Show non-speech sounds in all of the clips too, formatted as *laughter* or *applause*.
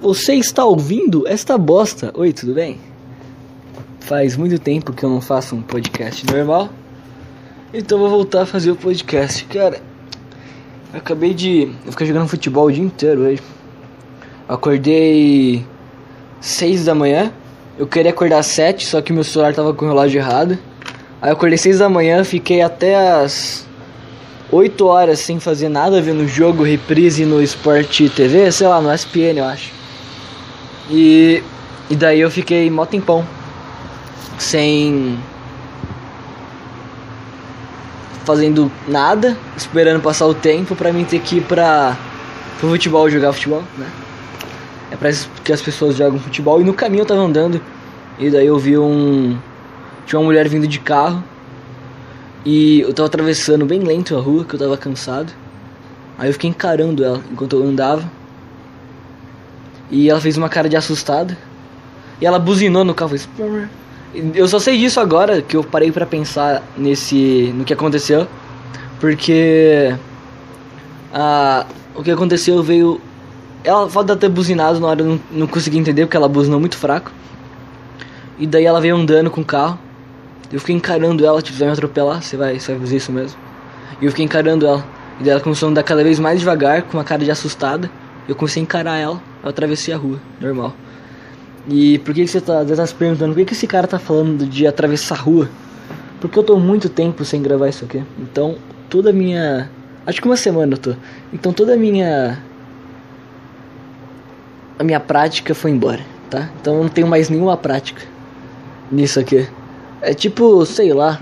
Você está ouvindo esta bosta? Oi, tudo bem? Faz muito tempo que eu não faço um podcast normal. Então vou voltar a fazer o podcast. Cara, eu acabei de. Eu fiquei jogando futebol o dia inteiro hoje. Acordei 6 da manhã. Eu queria acordar às 7, só que meu celular tava com o relógio errado. Aí eu acordei 6 da manhã, fiquei até as 8 horas sem fazer nada, vendo jogo, reprise no Sport TV, sei lá, no SPN eu acho. E, e daí eu fiquei mó tempão sem fazendo nada, esperando passar o tempo pra mim ter que ir pra pro futebol jogar futebol, né? É pra que as pessoas jogam futebol e no caminho eu tava andando e daí eu vi um tinha uma mulher vindo de carro e eu tava atravessando bem lento a rua, que eu tava cansado. Aí eu fiquei encarando ela enquanto eu andava. E ela fez uma cara de assustada. E ela buzinou no carro, fez eu só sei disso agora que eu parei para pensar nesse no que aconteceu, porque a o que aconteceu veio ela falta ter buzinado na hora eu não, não consegui entender porque ela buzinou muito fraco. E daí ela veio andando com o carro. Eu fiquei encarando ela, tipo, vai me atropelar, você vai, você vai fazer isso mesmo. E eu fiquei encarando ela. E daí ela começou a andar cada vez mais devagar, com uma cara de assustada. Eu comecei a encarar ela, eu atravessei a rua, normal. E por que, que você tá, tá se perguntando por que, que esse cara tá falando de atravessar a rua? Porque eu tô muito tempo sem gravar isso aqui. Então, toda a minha. Acho que uma semana eu tô. Então, toda a minha. A minha prática foi embora, tá? Então, eu não tenho mais nenhuma prática nisso aqui. É tipo, sei lá.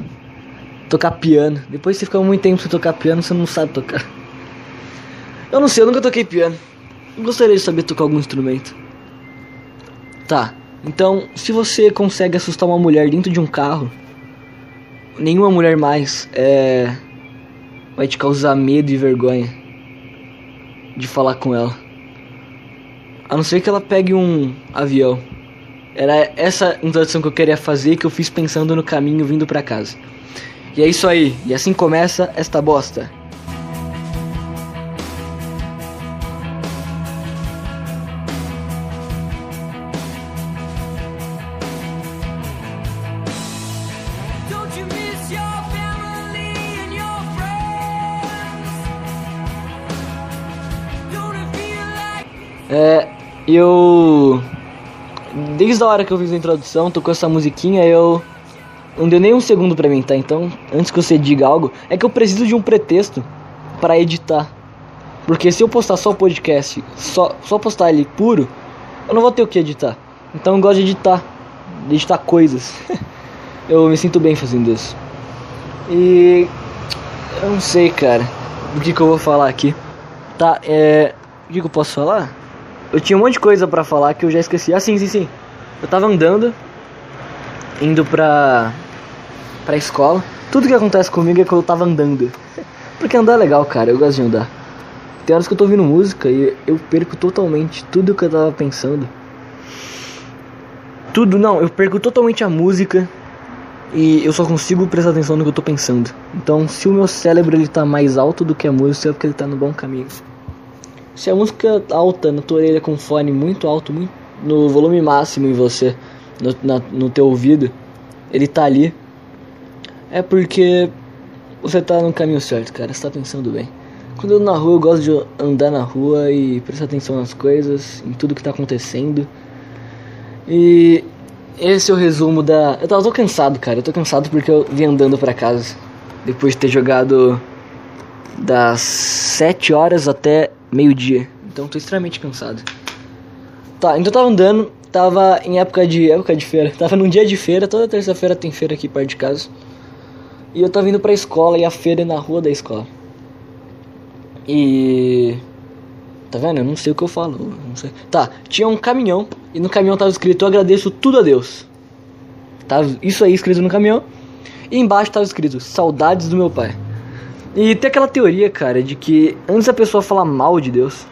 Tocar piano. Depois você fica muito tempo sem tocar piano, você não sabe tocar. Eu não sei, eu nunca toquei piano. Gostaria de saber tocar algum instrumento. Tá. Então, se você consegue assustar uma mulher dentro de um carro, nenhuma mulher mais é vai te causar medo e vergonha de falar com ela. A não ser que ela pegue um avião. Era essa introdução que eu queria fazer que eu fiz pensando no caminho vindo para casa. E é isso aí. E assim começa esta bosta. Eu. Desde a hora que eu fiz a introdução, tocou essa musiquinha, eu. Não deu nem um segundo pra mim, tá? Então, antes que você diga algo, é que eu preciso de um pretexto para editar. Porque se eu postar só o podcast, só, só postar ele puro, eu não vou ter o que editar. Então eu gosto de editar, de editar coisas. *laughs* eu me sinto bem fazendo isso. E eu não sei, cara, o que, que eu vou falar aqui. Tá, é. O que, que eu posso falar? Eu tinha um monte de coisa para falar que eu já esqueci. Ah, sim, sim, sim. Eu tava andando, indo pra, pra escola. Tudo que acontece comigo é que eu tava andando. Porque andar é legal, cara. Eu gosto de andar. Tem horas que eu tô ouvindo música e eu perco totalmente tudo que eu tava pensando. Tudo, não, eu perco totalmente a música e eu só consigo prestar atenção no que eu tô pensando. Então, se o meu cérebro ele tá mais alto do que a música, é porque ele tá no bom caminho. Se a música alta na tua orelha com fone muito alto, muito, no volume máximo em você, no, na, no teu ouvido, ele tá ali, é porque você tá no caminho certo, cara. Você tá pensando bem. Quando eu ando na rua, eu gosto de andar na rua e prestar atenção nas coisas, em tudo que tá acontecendo. E esse é o resumo da. Eu tô cansado, cara. Eu tô cansado porque eu vim andando para casa. Depois de ter jogado das 7 horas até meio-dia. Então tô extremamente cansado. Tá, então tava andando, tava em época de época de feira. *laughs* Tava num dia de feira, toda terça-feira tem feira aqui perto de casa. E eu tava indo pra escola e a feira é na rua da escola. E Tá vendo? Eu não sei o que eu falo. Não sei. Tá, tinha um caminhão e no caminhão tava escrito: Eu agradeço tudo a Deus. Tava isso aí escrito no caminhão. E embaixo tava escrito: Saudades do meu pai. E tem aquela teoria, cara, de que antes a pessoa falar mal de Deus.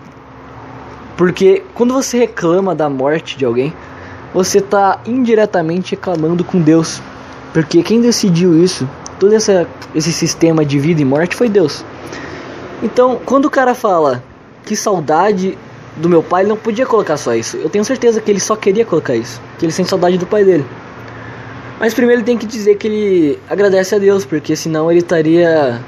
Porque quando você reclama da morte de alguém, você tá indiretamente reclamando com Deus. Porque quem decidiu isso, todo essa, esse sistema de vida e morte foi Deus. Então, quando o cara fala que saudade do meu pai, ele não podia colocar só isso. Eu tenho certeza que ele só queria colocar isso. Que ele sente saudade do pai dele. Mas primeiro ele tem que dizer que ele agradece a Deus, porque senão ele estaria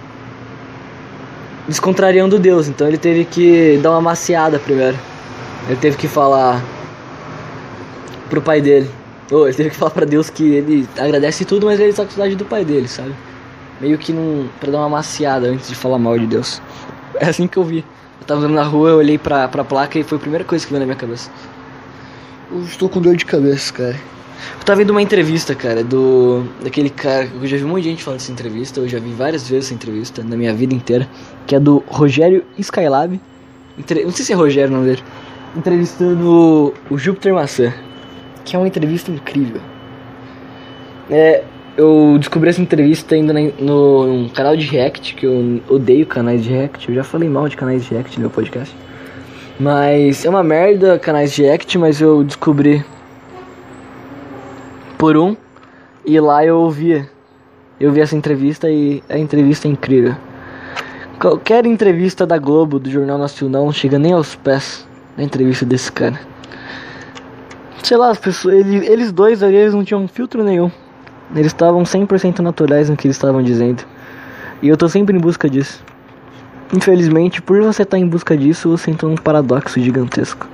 descontrariando Deus. Então ele teve que dar uma maciada primeiro. Ele teve que falar pro pai dele. Ou ele teve que falar pra Deus que ele agradece tudo, mas ele com saudade do pai dele, sabe? Meio que não. pra dar uma maciada antes de falar mal de Deus. *laughs* É assim que eu vi. Eu tava andando na rua, eu olhei pra, pra placa e foi a primeira coisa que veio na minha cabeça. Eu estou com dor de cabeça, cara. Eu tava vendo uma entrevista, cara, do. daquele cara. Eu já vi de gente falando dessa entrevista, eu já vi várias vezes essa entrevista na minha vida inteira. Que é do Rogério Skylab. Entre... Não sei se é Rogério o nome dele. Entrevistando o Júpiter Maçã. Que é uma entrevista incrível. É, eu descobri essa entrevista ainda no, no canal de React, que eu odeio canais de React. Eu já falei mal de canais de React no meu podcast. Mas é uma merda canais de React, mas eu descobri por um e lá eu ouvia. Eu vi essa entrevista e a entrevista é incrível. Qualquer entrevista da Globo, do Jornal Nacional, não chega nem aos pés da entrevista desse cara. Sei lá, as pessoas, eles, eles dois ali, eles não tinham filtro nenhum. Eles estavam 100% naturais no que eles estavam dizendo. E eu tô sempre em busca disso. Infelizmente, por você estar tá em busca disso, você entra num paradoxo gigantesco.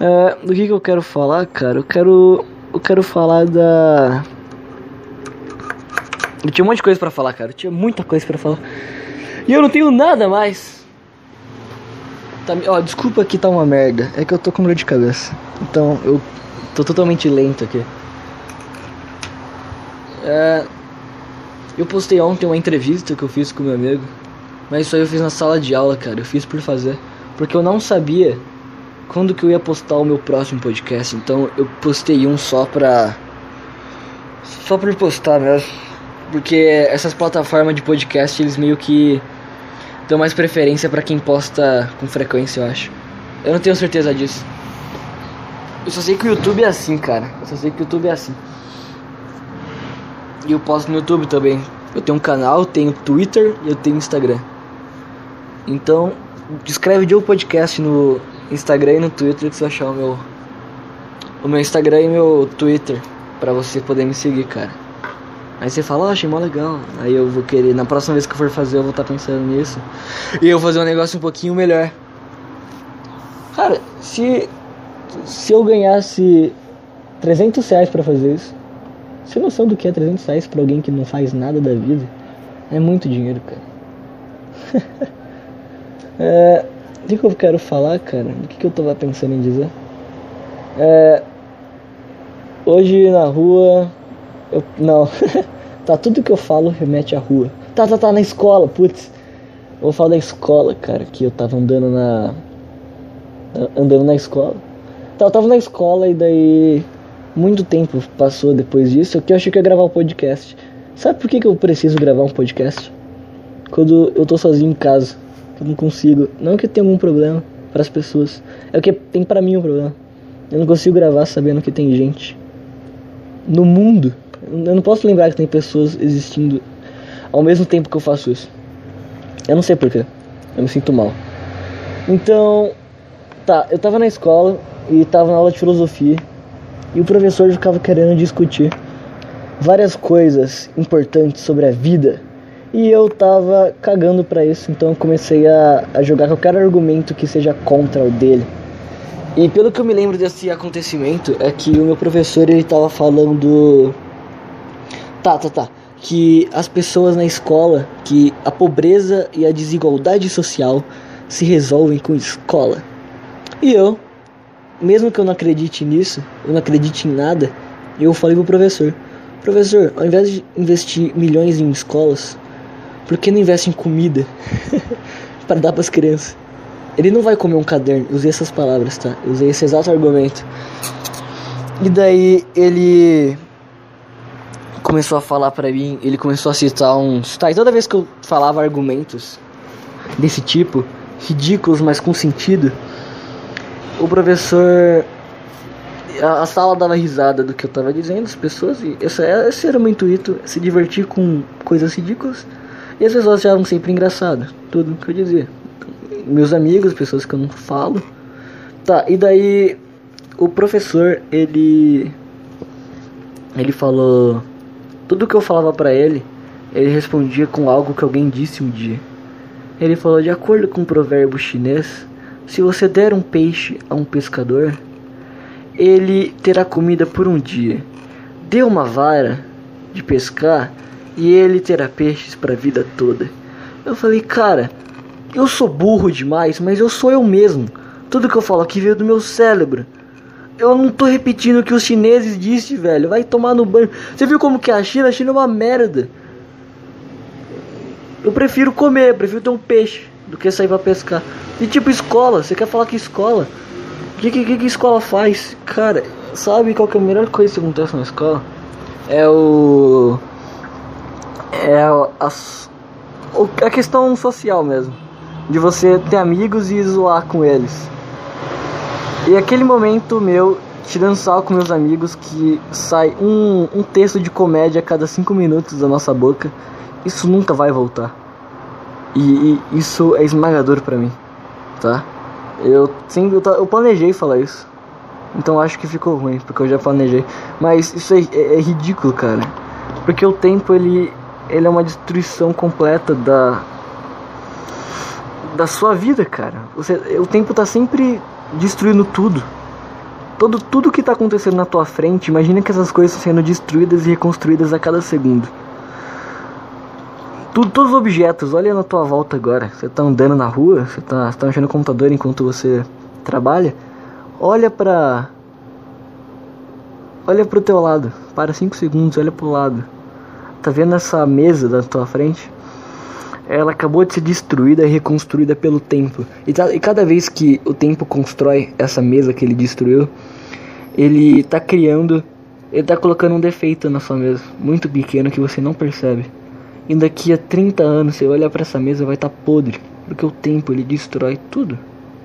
É, do que, que eu quero falar, cara? Eu quero. Eu quero falar da. Eu tinha um monte de coisa para falar, cara. Eu tinha muita coisa para falar. E eu não tenho nada mais. Tá, ó, desculpa que tá uma merda. É que eu tô com dor de cabeça. Então eu tô totalmente lento aqui. É, eu postei ontem uma entrevista que eu fiz com meu amigo. Mas isso aí eu fiz na sala de aula, cara. Eu fiz por fazer. Porque eu não sabia quando que eu ia postar o meu próximo podcast. Então eu postei um só pra. Só pra postar mesmo. Porque essas plataformas de podcast, eles meio que dão mais preferência para quem posta com frequência, eu acho. Eu não tenho certeza disso. Eu só sei que o YouTube é assim, cara. Eu só sei que o YouTube é assim. E eu posto no YouTube também. Eu tenho um canal, tenho Twitter e eu tenho Instagram. Então, escreve Diogo Podcast no Instagram e no Twitter você achar o meu o meu Instagram e meu Twitter para você poder me seguir, cara. Aí você fala, oh, achei mó legal. Aí eu vou querer, na próxima vez que eu for fazer, eu vou estar tá pensando nisso. E eu vou fazer um negócio um pouquinho melhor. Cara, se se eu ganhasse 300 reais pra fazer isso, você noção do que é 300 reais pra alguém que não faz nada da vida? É muito dinheiro, cara. *laughs* é, o que, eu quero falar, cara? O que, eu tava pensando em dizer? É, hoje na rua. Eu, não. *laughs* tá, tudo que eu falo remete à rua. Tá, tá, tá, na escola, putz. Vou falar da escola, cara, que eu tava andando na. Andando na escola. Tá, eu tava na escola e daí muito tempo passou depois disso que eu achei que ia gravar um podcast. Sabe por que, que eu preciso gravar um podcast? Quando eu tô sozinho em casa, eu não consigo. Não que eu tenha algum problema para as pessoas, é o que tem para mim um problema. Eu não consigo gravar sabendo que tem gente no mundo. Eu não posso lembrar que tem pessoas existindo ao mesmo tempo que eu faço isso. Eu não sei porquê. Eu me sinto mal. Então, tá, eu tava na escola e tava na aula de filosofia e o professor ficava querendo discutir várias coisas importantes sobre a vida. E eu tava cagando para isso, então eu comecei a, a jogar qualquer argumento que seja contra o dele. E pelo que eu me lembro desse acontecimento, é que o meu professor ele tava falando. Tá, tá, tá. Que as pessoas na escola, que a pobreza e a desigualdade social se resolvem com escola. E eu, mesmo que eu não acredite nisso, eu não acredite em nada, eu falei pro professor: Professor, ao invés de investir milhões em escolas, por que não investe em comida *laughs* para dar para as crianças? Ele não vai comer um caderno. Eu usei essas palavras, tá? Eu usei esse exato argumento. E daí ele começou a falar para mim, ele começou a citar uns. Tá, e toda vez que eu falava argumentos desse tipo, ridículos, mas com sentido, o professor. A, a, sala dava risada do que eu tava dizendo, as pessoas. E esse, esse era o meu intuito, se divertir com coisas ridículas. E as pessoas achavam sempre engraçado, tudo que eu dizia. Meus amigos, pessoas que eu não falo, Tá, e daí o professor, ele ele falou tudo que eu falava para ele, ele respondia com algo que alguém disse um dia. Ele falou de acordo com um provérbio chinês, se você der um peixe a um pescador, ele terá comida por um dia. Dê uma vara de pescar e ele terá peixes para a vida toda. Eu falei, cara, eu sou burro demais, mas eu sou eu mesmo. Tudo que eu falo aqui veio do meu cérebro. Eu não tô repetindo o que os chineses disse, velho. Vai tomar no banho. Você viu como que é a China? A China é uma merda. Eu prefiro comer, prefiro ter um peixe do que sair pra pescar. E tipo escola, você quer falar que escola? O que, que, que escola faz? Cara, sabe qual que é a melhor coisa que acontece na escola? É o. É a, a, questão social mesmo. De você ter amigos e zoar com eles. E aquele momento meu, tirando sal com meus amigos, que sai um, um texto de comédia a cada cinco minutos da nossa boca, isso nunca vai voltar. E, e isso é esmagador para mim, tá? Eu sempre eu, planejei falar isso. Então acho que ficou ruim, porque eu já planejei. Mas isso é, é, é ridículo, cara. Porque o tempo ele ele é uma destruição completa da da sua vida, cara. Você, o tempo tá sempre destruindo tudo. Todo, tudo que está acontecendo na tua frente, imagina que essas coisas estão sendo destruídas e reconstruídas a cada segundo. Tudo, todos os objetos, olha na tua volta agora. Você está andando na rua, você está tá mexendo no computador enquanto você trabalha. Olha para Olha pro teu lado, para 5 segundos, olha pro lado. Tá vendo essa mesa da tua frente? ela acabou de ser destruída e reconstruída pelo tempo. E, tá, e cada vez que o tempo constrói essa mesa que ele destruiu, ele está criando, ele está colocando um defeito na sua mesa, muito pequeno que você não percebe. E daqui a 30 anos você olha para essa mesa vai estar tá podre, porque o tempo ele destrói tudo,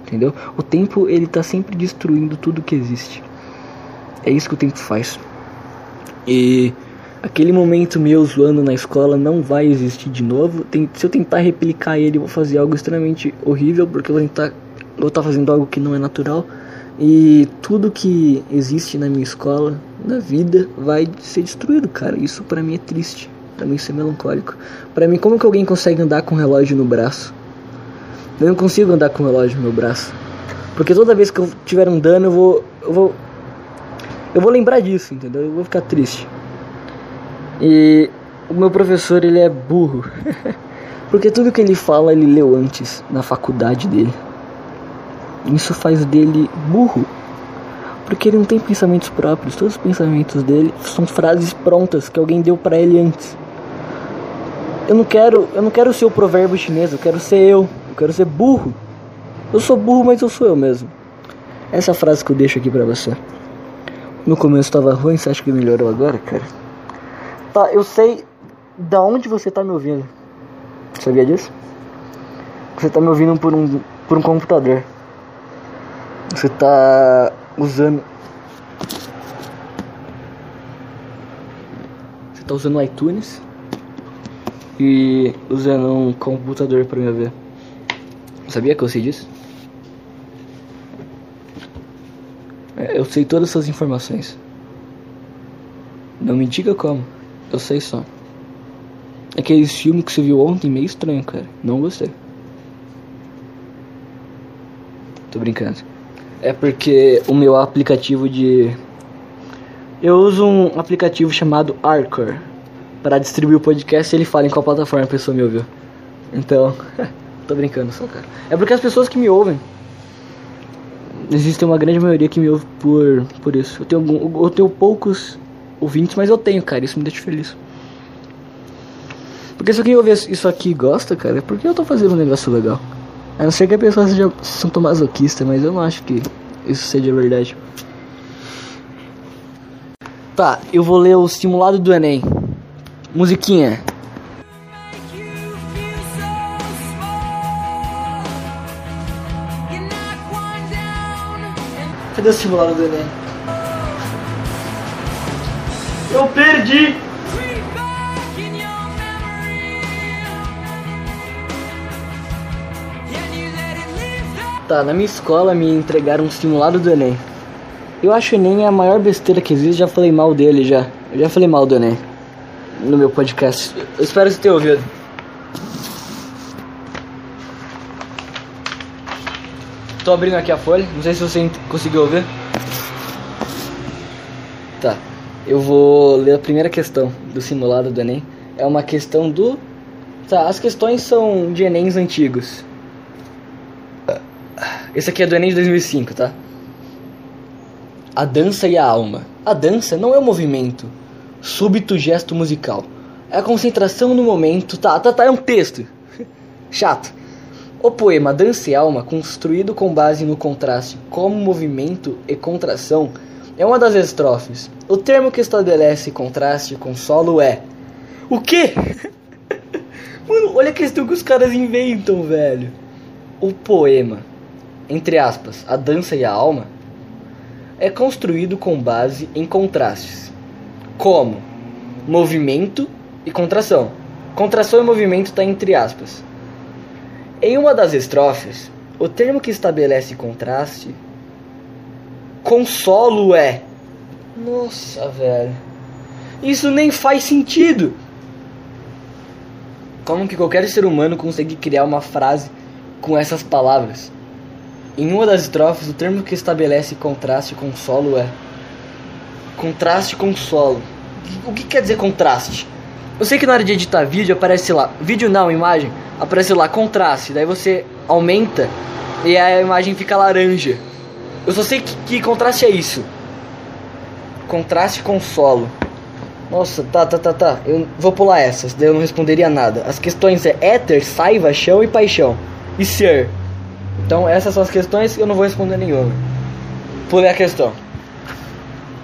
entendeu? O tempo ele está sempre destruindo tudo que existe. É isso que o tempo faz. E aquele momento meu zoando na escola não vai existir de novo. Tem, se eu tentar replicar ele, eu vou fazer algo extremamente horrível, porque eu vou tentar vou estar fazendo algo que não é natural. E tudo que existe na minha escola, na vida, vai ser destruído, cara. Isso para mim é triste. Pra mim isso é melancólico. Para mim, como que alguém consegue andar com um relógio no braço? Eu não consigo andar com um relógio no meu braço. Porque toda vez que eu tiver dano, eu vou. Eu vou. Eu vou lembrar disso, entendeu? Eu vou ficar triste. E o meu professor ele é burro. *laughs* Porque tudo que ele fala ele leu antes na faculdade dele. Isso faz dele burro. Porque ele não tem pensamentos próprios. Todos os pensamentos dele são frases prontas que alguém deu para ele antes. Eu não quero, eu não quero ser o provérbio chinês, eu quero ser eu. Eu quero ser burro. Eu sou burro, mas eu sou eu mesmo. Essa frase que eu deixo aqui pra você. No começo tava ruim, você acha que melhorou agora, cara? Tá, eu sei da onde você tá me ouvindo. Sabia disso? Você tá me ouvindo por um, por um computador. Você tá usando. Você tá usando o iTunes e usando um computador para me ver. Sabia que eu sei disso? É, eu sei todas essas informações. Não me diga como. Eu sei só. Aqueles filmes que você viu ontem, meio estranho, cara. Não gostei. Tô brincando. É porque o meu aplicativo de. Eu uso um aplicativo chamado Arcor para distribuir o podcast e ele fala em qual plataforma a pessoa me ouviu. Então, *laughs* tô brincando só, cara. É porque as pessoas que me ouvem. Existe uma grande maioria que me ouve por, por isso. Eu tenho, eu tenho poucos ouvintes, mas eu tenho, cara. Isso me deixa feliz. Porque se alguém ouvir isso aqui e gosta, cara, é porque eu tô fazendo um negócio legal. A não ser que a pessoa seja santomasoquista, mas eu não acho que isso seja verdade. Tá, eu vou ler o simulado do Enem. Musiquinha. Cadê o simulado do Enem? Eu perdi! Tá, na minha escola me entregaram um simulado do Enem. Eu acho o Enem a maior besteira que existe, já falei mal dele já. Eu já falei mal do Enem no meu podcast. Eu espero você ter ouvido. Tô abrindo aqui a folha, não sei se você conseguiu ouvir. Tá, eu vou ler a primeira questão do simulado do Enem. É uma questão do. Tá, as questões são de Enems antigos. Esse aqui é do Enem de 2005, tá? A dança e a alma. A dança não é um movimento, súbito gesto musical. É a concentração no momento. Tá, tá, tá, é um texto. *laughs* Chato. O poema Dança e Alma, construído com base no contraste como movimento e contração, é uma das estrofes. O termo que estabelece contraste com solo é. O quê? *laughs* Mano, olha a questão que os caras inventam, velho. O poema, entre aspas, a dança e a alma, é construído com base em contrastes, como movimento e contração. Contração e movimento está entre aspas. Em uma das estrofes, o termo que estabelece contraste consolo é. Nossa, velho. Isso nem faz sentido. Como que qualquer ser humano consegue criar uma frase com essas palavras? Em uma das estrofes, o termo que estabelece contraste com solo é contraste com solo. O que quer dizer contraste? Eu sei que na hora de editar vídeo aparece lá, vídeo não, imagem, aparece lá contraste, daí você aumenta e a imagem fica laranja. Eu só sei que, que contraste é isso. Contraste com solo. Nossa, tá, tá, tá, tá. Eu vou pular essas, daí eu não responderia nada. As questões é éter, saiva, chão e paixão. E ser. Então essas são as questões eu não vou responder nenhuma. Pulei a questão.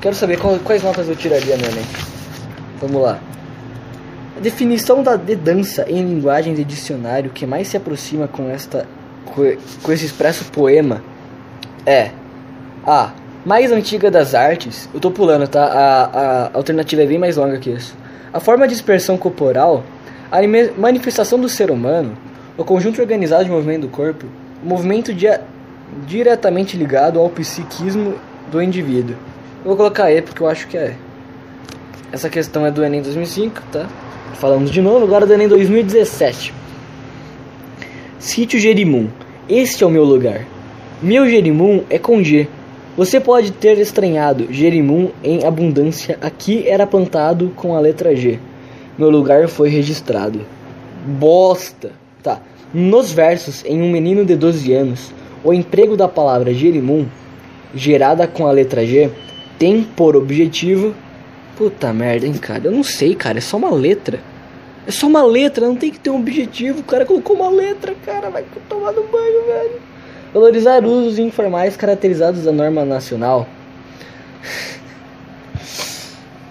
Quero saber qual, quais notas eu tiraria no Enem. Vamos lá. A definição da de dança em linguagem de dicionário que mais se aproxima com esta com esse expresso poema é a mais antiga das artes. Eu tô pulando, tá? A, a alternativa é bem mais longa que isso. A forma de expressão corporal, a manifestação do ser humano, o conjunto organizado de movimento do corpo, o movimento diretamente ligado ao psiquismo do indivíduo. Eu vou colocar E porque eu acho que é. Essa questão é do Enem 2005, tá? Falamos de novo, agora do Enem 2017. Sítio Jerimum. Este é o meu lugar. Meu Jerimum é com G. Você pode ter estranhado Jerimum em abundância. Aqui era plantado com a letra G. Meu lugar foi registrado. Bosta. Tá. Nos versos, em um menino de 12 anos, o emprego da palavra Jerimum, gerada com a letra G, tem por objetivo Puta merda, hein, cara. Eu não sei, cara. É só uma letra. É só uma letra, não tem que ter um objetivo. O cara colocou uma letra, cara. Vai tomar no banho, velho. Valorizar usos informais caracterizados da norma nacional.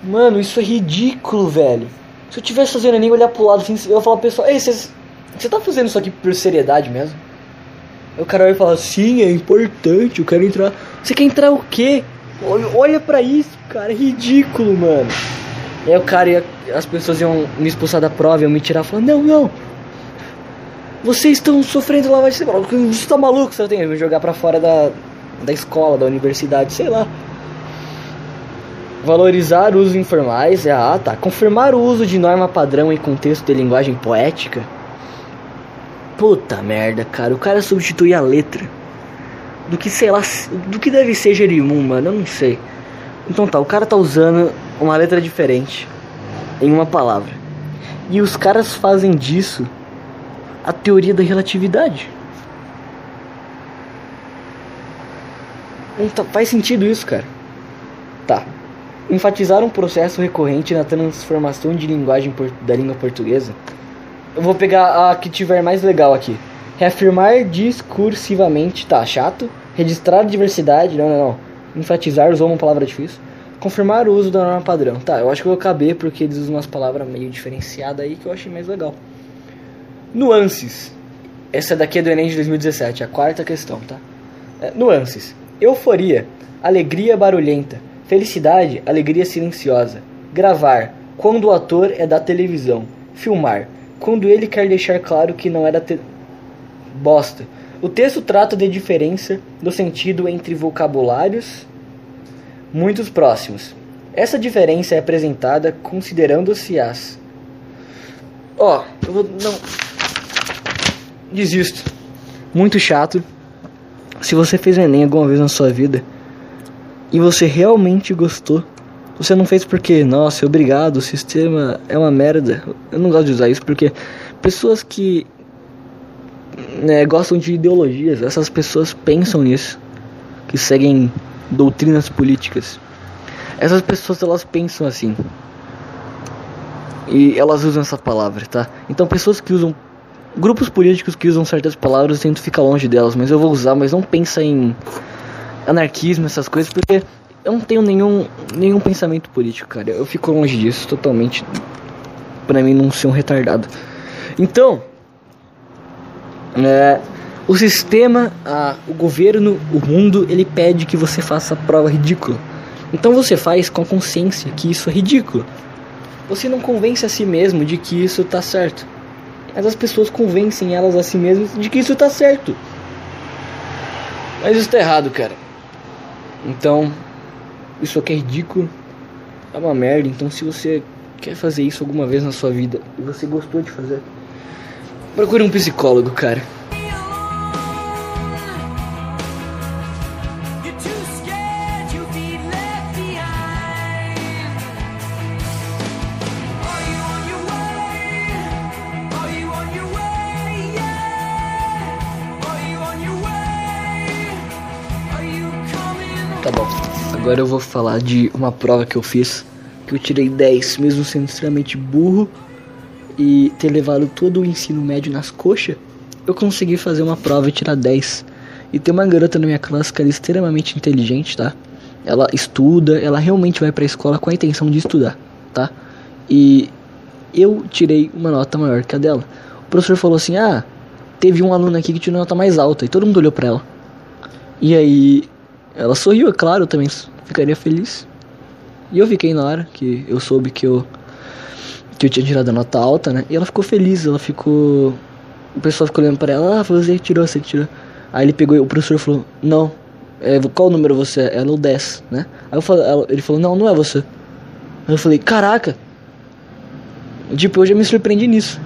Mano, isso é ridículo, velho. Se eu tivesse fazendo Enem, olhar pro lado assim, eu ia falar pro pessoal: Ei, você tá fazendo isso aqui por seriedade mesmo? Aí o cara vai falar: Sim, é importante, eu quero entrar. Você quer entrar o quê? Olha, olha pra isso, cara, é ridículo, mano. Aí o cara ia, as pessoas iam me expulsar da prova, iam me tirar falando, não, não. Vocês estão sofrendo lavagem cerebral. Você tá maluco? Você tem que jogar pra fora da, da escola, da universidade, sei lá. Valorizar usos informais é ah, tá. Confirmar o uso de norma padrão em contexto de linguagem poética. Puta merda, cara. O cara substitui a letra do que, sei lá, do que deve ser Jerimum, mano, eu não sei. Então tá, o cara tá usando uma letra diferente em uma palavra. E os caras fazem disso a teoria da relatividade. Não faz sentido isso, cara. Tá. Enfatizar um processo recorrente na transformação de linguagem da língua portuguesa. Eu vou pegar a que tiver mais legal aqui. Reafirmar discursivamente, tá chato. Registrar diversidade, não, não, não. Enfatizar, usou uma palavra difícil. Confirmar o uso da norma padrão. Tá, eu acho que eu vou caber porque eles usam umas palavras meio diferenciadas aí que eu achei mais legal. Nuances. Essa daqui é do Enem de 2017, a quarta questão, tá? É, nuances. Euforia, alegria barulhenta. Felicidade, alegria silenciosa. Gravar, quando o ator é da televisão. Filmar, quando ele quer deixar claro que não é da te bosta. O texto trata da diferença do sentido entre vocabulários muitos próximos. Essa diferença é apresentada considerando-se as. Ó, oh, eu vou. Não. Desisto. Muito chato. Se você fez Enem alguma vez na sua vida e você realmente gostou, você não fez porque, nossa, obrigado, o sistema é uma merda. Eu não gosto de usar isso porque pessoas que né, gostam de ideologias, essas pessoas pensam nisso, que seguem doutrinas políticas. Essas pessoas elas pensam assim. E elas usam essa palavra, tá? Então pessoas que usam grupos políticos que usam certas palavras, eu tento ficar longe delas, mas eu vou usar, mas não pensa em anarquismo, essas coisas, porque eu não tenho nenhum nenhum pensamento político, cara. Eu fico longe disso totalmente. Para mim não ser um retardado. Então, é, o sistema, a, o governo, o mundo, ele pede que você faça prova ridícula. Então você faz com a consciência que isso é ridículo. Você não convence a si mesmo de que isso tá certo. Mas as pessoas convencem elas a si mesmas de que isso tá certo. Mas isso tá errado, cara. Então, isso aqui é ridículo. É uma merda. Então, se você quer fazer isso alguma vez na sua vida e você gostou de fazer, procure um psicólogo, cara. Agora eu vou falar de uma prova que eu fiz, que eu tirei 10, mesmo sendo extremamente burro e ter levado todo o ensino médio nas coxas, eu consegui fazer uma prova e tirar 10. E tem uma garota na minha classe que ela é extremamente inteligente, tá? Ela estuda, ela realmente vai pra escola com a intenção de estudar, tá? E eu tirei uma nota maior que a dela. O professor falou assim: "Ah, teve um aluno aqui que tirou nota mais alta", e todo mundo olhou para ela. E aí ela sorriu, é claro, eu também ficaria feliz. E eu fiquei na hora que eu soube que eu que eu tinha tirado a nota alta, né? E ela ficou feliz, ela ficou o pessoal ficou olhando para ela, ah, você tirou, você tirou. Aí ele pegou, o professor falou: "Não. É, qual número você é?" Ela o 10, né? Aí falei, ele falou: "Não, não é você." Aí eu falei: "Caraca." Tipo, eu já me surpreendi nisso.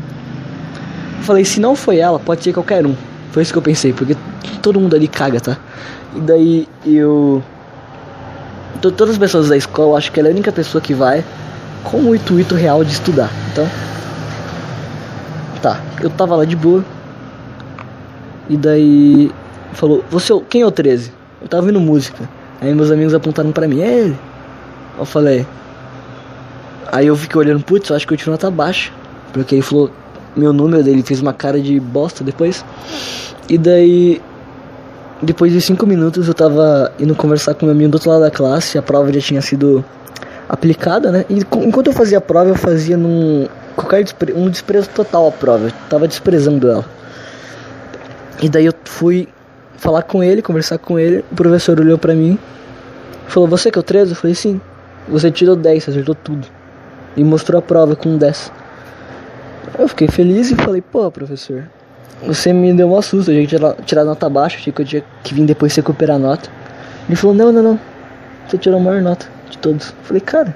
Eu falei: "Se não foi ela, pode ser qualquer um." Foi isso que eu pensei, porque todo mundo ali caga, tá? E daí eu. Todas as pessoas da escola, acho que ela é a única pessoa que vai com o intuito real de estudar. Então. Tá, eu tava lá de boa. E daí. Falou, você quem é o 13? Eu tava ouvindo música. Aí meus amigos apontaram pra mim, é ele. Eu falei. Aí eu fiquei olhando, putz, eu acho que eu tiro nota baixa. Porque ele falou meu número dele, fez uma cara de bosta depois. E daí depois de cinco minutos eu tava indo conversar com meu amigo do outro lado da classe, a prova já tinha sido aplicada, né? E enquanto eu fazia a prova, eu fazia num qualquer despre, um desprezo total à prova, eu tava desprezando ela. E daí eu fui falar com ele, conversar com ele, o professor olhou pra mim, falou: "Você que é o 13?" Eu falei: "Sim". Você tirou 10, acertou tudo. E mostrou a prova com 10. Eu fiquei feliz e falei: "Pô, professor, você me deu um susto, a gente tirar nota baixa, achei que eu tinha que vir depois recuperar a nota. Ele falou, não, não, não, você tirou a maior nota de todos. Eu falei, cara,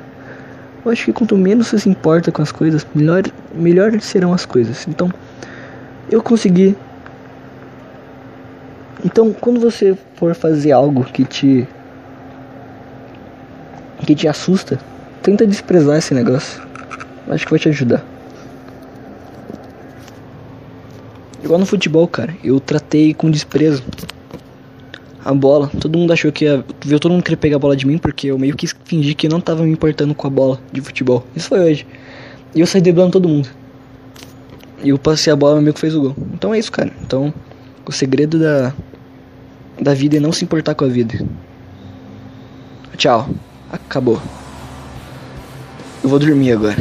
eu acho que quanto menos você se importa com as coisas, melhor, melhor serão as coisas. Então, eu consegui. Então, quando você for fazer algo que te que te assusta, tenta desprezar esse negócio. Acho que vai te ajudar. Igual no futebol, cara. Eu tratei com desprezo a bola. Todo mundo achou que ia. Viu todo mundo querer pegar a bola de mim porque eu meio que fingi que não tava me importando com a bola de futebol. Isso foi hoje. E eu saí driblando todo mundo. E eu passei a bola, meu amigo fez o gol. Então é isso, cara. Então, o segredo da, da vida é não se importar com a vida. Tchau. Acabou. Eu vou dormir agora.